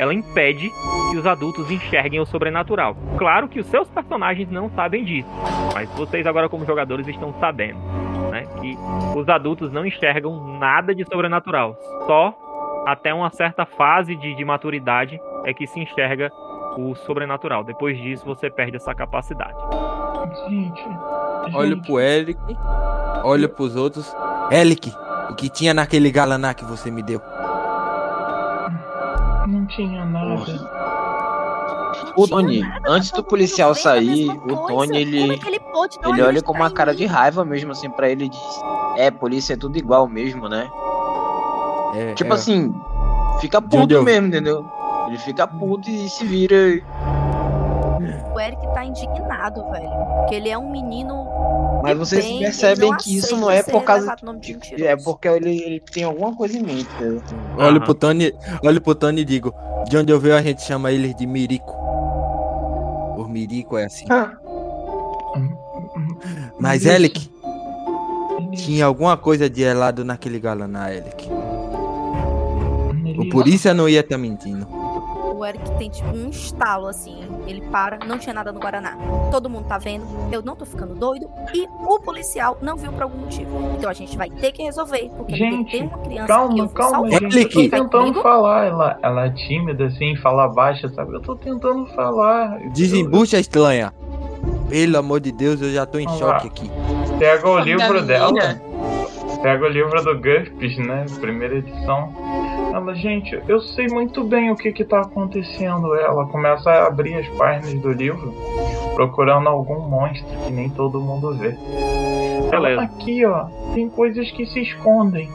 ela impede que os adultos enxerguem o sobrenatural. Claro que os seus personagens não sabem disso, mas vocês agora como jogadores estão sabendo, né, que os adultos não enxergam nada de sobrenatural. Só até uma certa fase de, de maturidade é que se enxerga o sobrenatural. Depois disso você perde essa capacidade. Gente. Olha pro Eric, olha pros outros. Eric, o que tinha naquele galaná que você me deu? Não tinha nada. O Tony, antes do policial é sair, o. Tony, Como é ele, que ele olha com uma em cara de raiva mesmo, assim, pra ele e diz: É, polícia é tudo igual mesmo, né? É, Tipo é, assim, fica puto eu- mesmo, entendeu? Ele fica puto e se vira. O Eric tá indignado, velho. Porque ele é um menino. Mas vocês bem, percebem que isso não é por causa. de. É porque ele, ele tem alguma coisa em mente? Olho Aham. pro Tony, olho pro Tony e digo, de onde eu vejo a gente chama eles de Mirico. O Mirico é assim. Mas Isso. Eric, tinha alguma coisa de helado naquele galaná, Eric. O polícia não ia estar mentindo. O Eric tem tipo um estalo assim. Ele para, não tinha nada no Guaraná. Todo mundo tá vendo, eu não tô ficando doido. E o policial não viu por algum motivo. Então a gente vai ter que resolver. Porque Gente, tem uma criança que Calma, calma, gente. Eu tô tentando Comigo? falar. Ela, ela é tímida, assim, fala baixo, sabe? Eu tô tentando falar. Eu- Desembucha estranha. Pelo amor de Deus, eu já tô em Olha choque aqui. Pega o livro dela. Pega o livro do GURPS, né? Primeira edição. Ela, gente, eu sei muito bem o que que tá acontecendo. Ela começa a abrir as páginas do livro, procurando algum monstro que nem todo mundo vê. Ela, Beleza. aqui, ó, tem coisas que se escondem.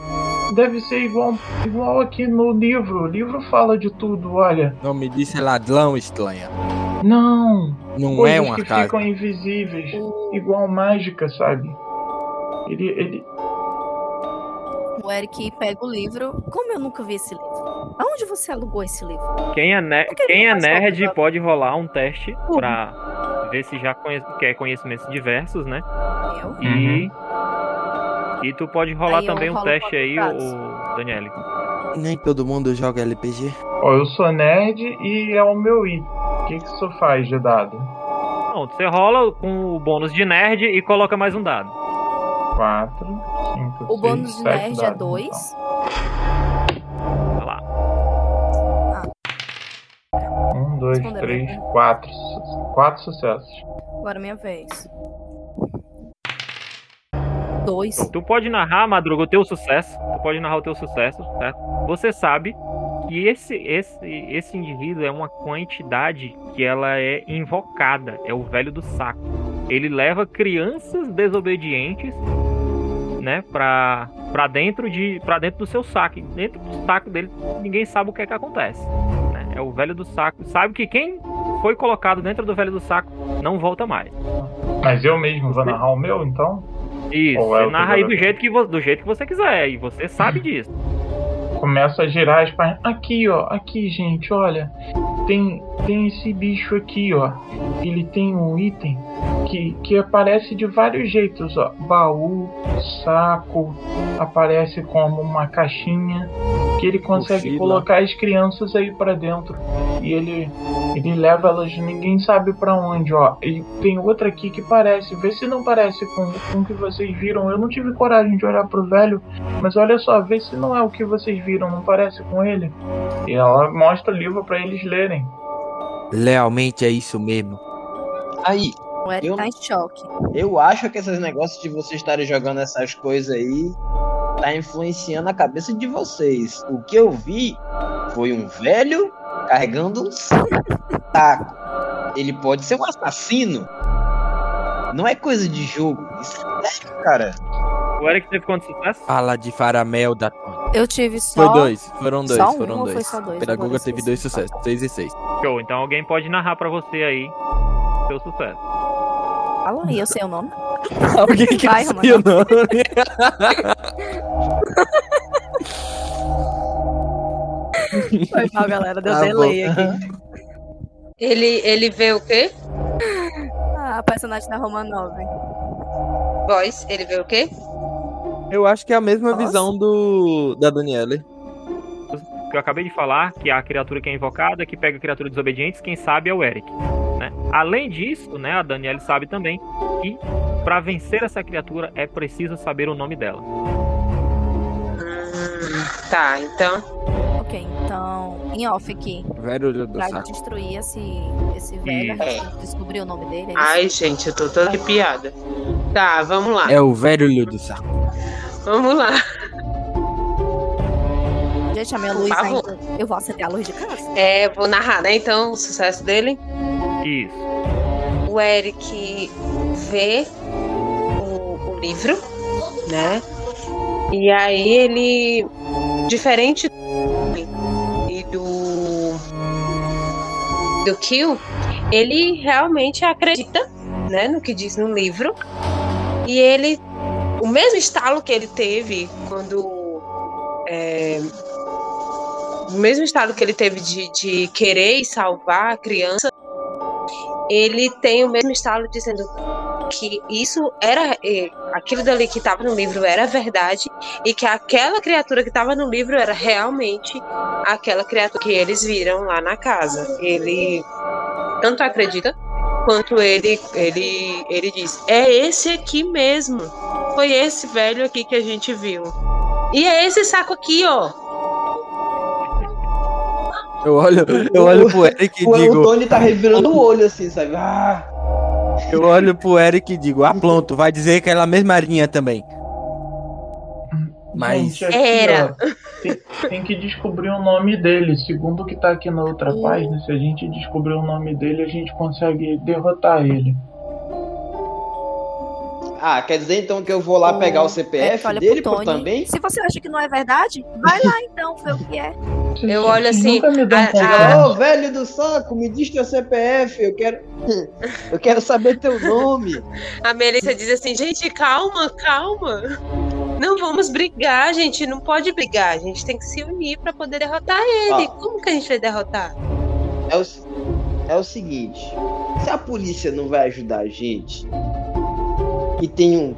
Deve ser igual, igual aqui no livro. O livro fala de tudo, olha. Não me disse ladrão estranha. Não, Não coisas é uma que casa. ficam invisíveis, igual mágica, sabe? Ele, ele, O Eric pega o livro. Como eu nunca vi esse livro? Aonde você alugou esse livro? Quem é, ne- que quem é nerd pode rolar um teste Uhum. pra ver se já conhece, quer conhecimentos diversos, né? Eu? E. E tu pode rolar Aí também um teste quatro aí, o Daniele. Nem todo mundo joga LPG. Ó, eu sou nerd e é o meu I. O que, que isso faz de dado? Não, você rola com o bônus de nerd e coloca mais um dado. 4, 5, O bônus de nerd é 2. Vai lá. 1, 2, Respondeu, 3, né? 4. 4 sucessos. Agora minha vez. Dois. Tu pode narrar, Madruga, o teu sucesso. Tu pode narrar o teu sucesso, certo? Você sabe que esse, esse, esse indivíduo é uma quantidade que ela é invocada. É o velho do saco. Ele leva crianças desobedientes, né, pra, pra, dentro, de, pra dentro do seu saco. Dentro do saco dele, ninguém sabe o que é que acontece. né? É o velho do saco. Sabe que quem foi colocado dentro do velho do saco não volta mais. Mas eu mesmo vou narrar o meu, então? Isso, Ou é você narra aí do jeito, que do jeito que você quiser, e você sabe <laughs> disso. Começa a girar as páginas. Aqui, ó. Aqui, gente, olha. Tem, tem esse bicho aqui, ó. Ele tem um item que, que aparece de vários jeitos, ó. Baú, saco, aparece como uma caixinha que ele consegue Mochila. colocar as crianças aí pra dentro. E ele ele leva elas, ninguém sabe pra onde, ó. E tem outra aqui que parece, vê se não parece com, com o que vocês viram. Eu não tive coragem de olhar pro velho, mas olha só, vê se não é o que vocês viram, não parece com ele. E ela mostra o livro pra eles lerem. Realmente é isso mesmo. Aí, O Eric Eu- tá em choque. eu acho que esses negócios de vocês estarem jogando essas coisas aí tá influenciando a cabeça de vocês. O que eu vi foi um velho carregando um saco. Ele pode ser um assassino. Não é coisa de jogo. Isso é sério, cara. O Eric teve quanto sucesso? Fala de faramel da Eu tive só. Foi dois, foram dois, Só um foram ou dois. foi só dois? Pedagoga Agora teve dois sucessos, seis e seis. Show, então alguém pode narrar pra você aí seu sucesso. Fala aí, eu sei o nome. Alguém que Vai, sei o nome. Foi mal, galera. Deu Tá delay bom. aqui. Ele, ele vê o quê? Ah, a personagem da Roma 9. Voz, ele vê o quê? Eu acho que é a mesma Nossa. visão do da Daniele. que eu acabei de falar, que a criatura que é invocada, que pega a criatura desobedientes, quem sabe é o Eric. Né? Além disso, né, a Danielle sabe também que para vencer essa criatura é preciso saber o nome dela. Hum, tá, então. Ok, então, em off aqui. Velho olho do Pra saco. destruir esse, esse velho, gente descobrir o nome dele. É isso? Ai, gente, eu tô toda arrepiada. Tá, vamos lá. É o velho olho do saco. Vamos lá. Gente, a minha luz favor. ainda. Eu vou acender a luz de casa. É, vou narrar, né? Então, o sucesso dele. Isso. O Eric vê o, o livro, né? E aí ele, diferente e do do Kill, ele realmente acredita, né, no que diz no livro. E ele, o mesmo estalo que ele teve quando é, o mesmo estado que ele teve de, de querer salvar a criança, ele tem o mesmo estado dizendo que isso era aquilo dali que estava no livro era verdade e que aquela criatura que estava no livro era realmente aquela criatura que eles viram lá na casa. Ele tanto acredita quanto ele ele ele diz: "É esse aqui mesmo. Foi esse velho aqui que a gente viu. E é esse saco aqui, ó. Eu olho, eu olho pro Eric e O, o digo, Tony tá revirando o olho assim, sabe? Ah, eu olho pro Eric e digo, ah, pronto, vai dizer que ela é a mesma arinha também. Mas Gente, aqui, Era. ó, tem, tem que descobrir o nome dele. Segundo o que tá aqui na outra página, se a gente descobrir o nome dele, a gente consegue derrotar ele. Ah, quer dizer então que eu vou lá pegar o É, CPF olha dele pro também? Se você acha que não é verdade, vai lá então, ver o que é. Eu olho assim, Nunca me a-. Ô, velho do saco, me diz teu CPF, eu quero. <laughs> Eu quero saber teu nome. A Melissa diz assim, gente, calma, calma. Não vamos brigar, gente. Não pode brigar. A gente tem que se unir pra poder derrotar ele. Ó. Como que a gente vai derrotar? É o, é o seguinte: se a polícia não vai ajudar a gente, e tem um.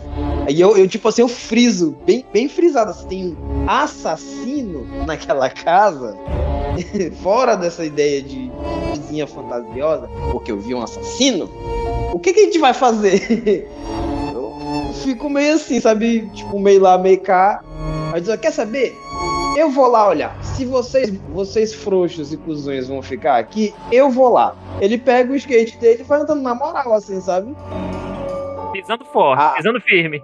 Aí eu, eu tipo assim, eu friso, bem, bem frisado, assim, tem um assassino naquela casa, <laughs> fora dessa ideia de vizinha fantasiosa, porque eu vi um assassino, o que, que a gente vai fazer? <laughs> Eu fico meio assim, sabe? Tipo, meio lá, meio cá. Aí diz, quer saber? Eu vou lá olhar. Se vocês, vocês frouxos e cuzões vão ficar aqui, eu vou lá. Ele pega o skate dele e vai andando na moral, assim, sabe? Pisando forte, Ah. pisando firme.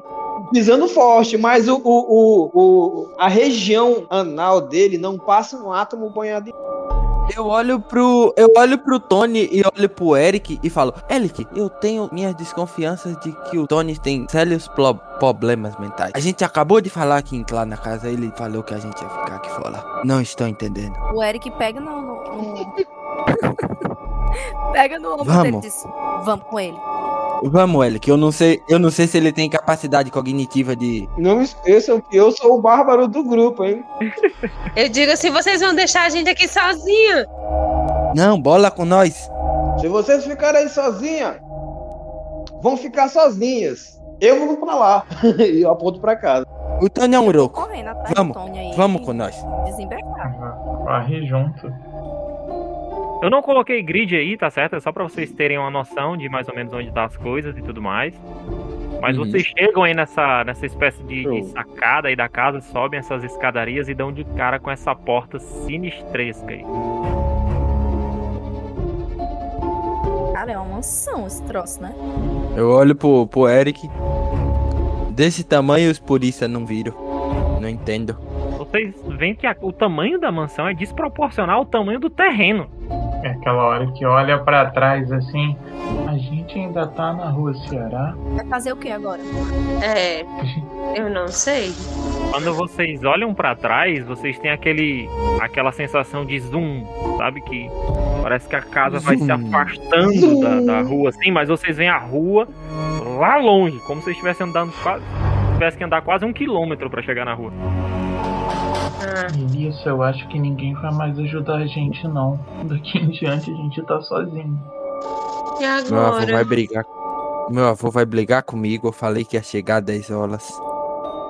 Pisando forte, mas o, o, o, o- a região anal dele não passa um átomo banhado em. eu olho pro. Eu olho pro Tony e olho pro Eric e falo, Eric, eu tenho minhas desconfianças de que o Tony tem sérios plo- problemas mentais. A gente acabou de falar aqui lá na casa, ele falou que a gente ia ficar aqui fora. Não estou entendendo. O Eric pega no. no- no- <laughs> pega no ombro Vamos. dele e diz: Vamos com ele. Vamos, Eric, eu não sei, eu não sei se ele tem capacidade cognitiva de. Não esqueçam que eu sou o bárbaro do grupo, hein? <laughs> Eu digo assim, vocês vão deixar a gente aqui sozinha. Não, bola com nós. Se vocês ficarem aí sozinha, vão ficar sozinhas. Eu vou pra lá. <laughs> e eu aponto pra casa. O Tony é um louco. Vamos. Vamos com nós. Desembarcar. Corre junto. Eu não coloquei grid aí, tá certo? É só pra vocês terem uma noção de mais ou menos onde tá as coisas e tudo mais. Mas Uhum. vocês chegam aí nessa, nessa espécie de, de sacada aí da casa, sobem essas escadarias e dão de cara com essa porta sinistresca aí. Cara, é uma mansão esse troço, né? Eu olho pro, pro Eric. Desse tamanho os polícia não viram. Não entendo. Vocês veem que a- o tamanho da mansão é desproporcional ao tamanho do terreno. É aquela hora que olha pra trás assim. A gente ainda tá na rua Ceará. Vai fazer o que agora? É, eu não sei. Quando vocês olham pra trás, vocês têm aquele aquela sensação de zoom, sabe que parece que a casa vai se Zoom. afastando da, da rua assim, mas vocês veem a rua lá longe, como se vocês estivessem andando quase tivesse que andar quase um quilômetro pra chegar na rua. Melissa, eu acho que ninguém vai mais ajudar a gente não. Daqui em diante a gente tá sozinho. e Meu avô agora? vai brigar. Meu avô vai brigar comigo. Eu falei que ia chegar às 10 horas.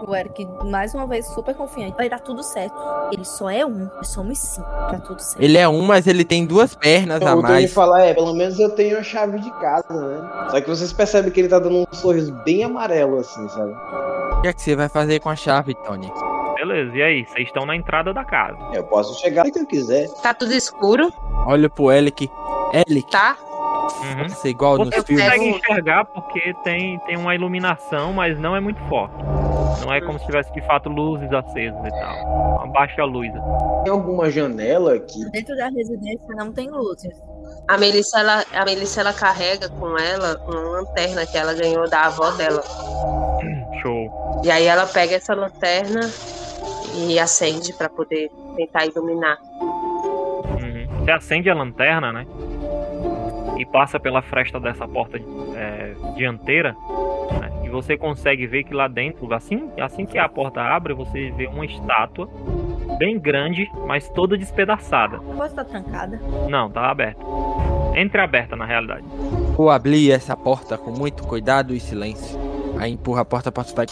O Eric, mais uma vez, super confiante. Vai dar tudo certo. Ele só é um. Somos cinco. Tá tudo certo. Ele é um, mas ele tem duas pernas a o Tony mais. fala, é, pelo menos eu tenho a chave de casa, né? Só que vocês percebem que ele tá dando um sorriso bem amarelo, assim, sabe? O que é que você vai fazer com a chave, Tony? Beleza, e aí? Vocês estão na entrada da casa. Eu posso chegar que eu quiser. Tá tudo escuro, Olha pro Elic. Elic, tá? Uhum. você igual nos Você Eu filmes. consegue enxergar porque tem, tem uma iluminação, mas não é muito forte. Não é como se tivesse de fato luzes acesas e tal. Uma baixa luz. Tem alguma janela aqui? Dentro da residência não tem luzes. A Melissa, ela, a Melissa, ela carrega com ela uma lanterna que ela ganhou da avó dela. Show. E aí ela pega essa lanterna e acende pra poder tentar iluminar. Uhum. Você acende a lanterna, né? E passa pela fresta dessa porta é, dianteira. né? E você consegue ver que lá dentro, assim, assim que a porta abre, você vê uma estátua bem grande, mas toda despedaçada. A porta tá trancada. Não, tá aberta. Entreaberta, na realidade. Vou abrir essa porta com muito cuidado e silêncio. Aí empurra a porta pra trás.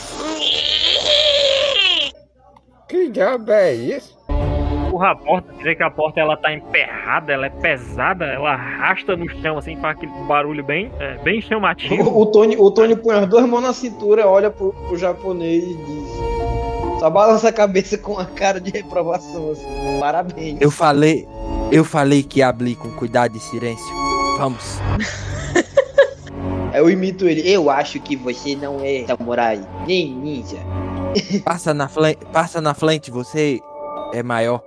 Que diabo é isso? Empurra a porta, você vê que a porta ela tá emperrada, ela é pesada, ela arrasta no chão, assim, faz aquele barulho bem, é, bem chamativo. O, o Tony, o Tony põe as duas mãos na cintura, olha pro, pro japonês e diz. Só balança a cabeça com a cara de reprovação, assim. Parabéns. Eu falei. Eu falei que ia abrir com cuidado e silêncio. Vamos. <laughs> Eu imito ele. Eu acho que você não é samurai, nem ninja. <laughs> Passa na frente. Passa na frente, você é maior.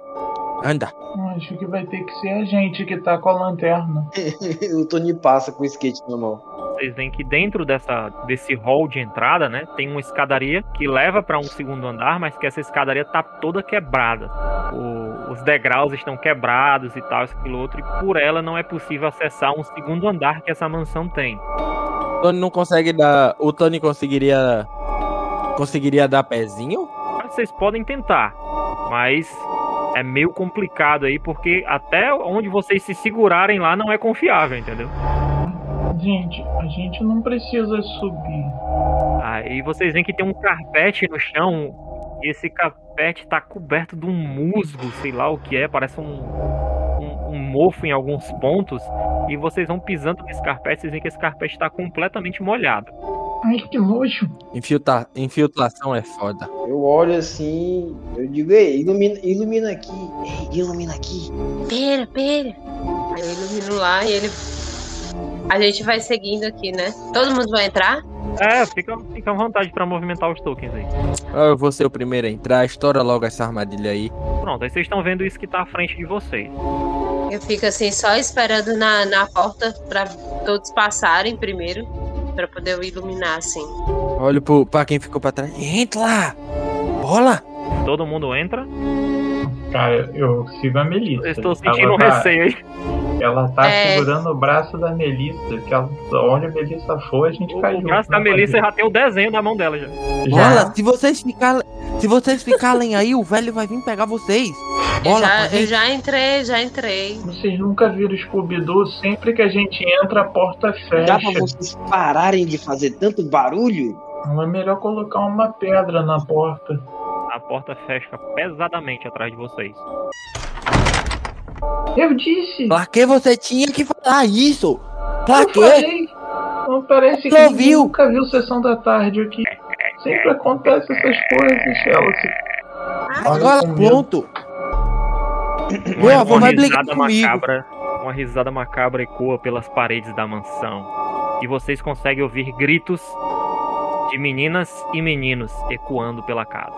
Anda. Acho que vai ter que ser a gente que tá com a lanterna. <laughs> o Tony passa com o skate na mão. Vocês veem que dentro dessa, desse hall de entrada, né, tem uma escadaria que leva para um segundo andar, mas que essa escadaria tá toda quebrada. O- os degraus estão quebrados e tal, isso, aquilo outro, e por ela não é possível acessar um segundo andar que essa mansão tem. O Tony não consegue dar. O Tony conseguiria. Conseguiria dar pezinho? Mas Vocês podem tentar, mas é meio complicado aí, porque até onde vocês se segurarem lá não é confiável, entendeu? Gente, a gente não precisa subir. Aí vocês veem que tem um carpete no chão. E esse carpete tá coberto de um musgo, sei lá o que é, parece um, um, um mofo em alguns pontos. E vocês vão pisando nesse carpete, vocês veem que esse carpete tá completamente molhado. Ai, que nojo. Infiltra... Infiltração é foda. Eu olho assim, eu digo, ei, ilumina, ilumina aqui. Ei, ilumina aqui. Pera, pera. Aí eu ilumino lá e ele. A gente vai seguindo aqui, né? Todo mundo vai entrar? É, fica, fica à vontade pra movimentar os tokens aí. Eu vou ser o primeiro a entrar. Estoura logo essa armadilha aí. Pronto, aí vocês estão vendo isso que tá à frente de vocês. Eu fico assim, só esperando na, na porta pra todos passarem primeiro. Pra poder iluminar, assim. Olha pro, pra quem ficou pra trás. Entra lá! Bola! Todo mundo entra. Cara, eu sigo a Melissa. Eu estou sentindo um receio aí. Ela tá É. segurando o braço da Melissa. Que ela, onde a Melissa for, a gente O, cai o junto. braço da Melissa já tem o desenho na mão dela já. Bola! Se vocês ficarem. Se vocês ficarem aí, o velho vai vir pegar vocês. Eu Bola, já, eu já entrei, já entrei. Vocês nunca viram Scooby-Doo? Sempre que a gente entra, a porta Dá pra fecha. vocês pararem de fazer tanto barulho? Não é melhor colocar uma pedra na porta. A porta fecha pesadamente atrás de vocês. Eu disse! Pra que você tinha que falar isso? Pra Eu quê? falei! Não parece que viu? nunca viu Sessão da Tarde aqui. Sempre acontece essas coisas, Chelsea. Olha Agora pronto. Meu avô vai brigar risada comigo. macabra, uma risada macabra ecoa pelas paredes da mansão. E vocês conseguem ouvir gritos de meninas e meninos ecoando pela casa.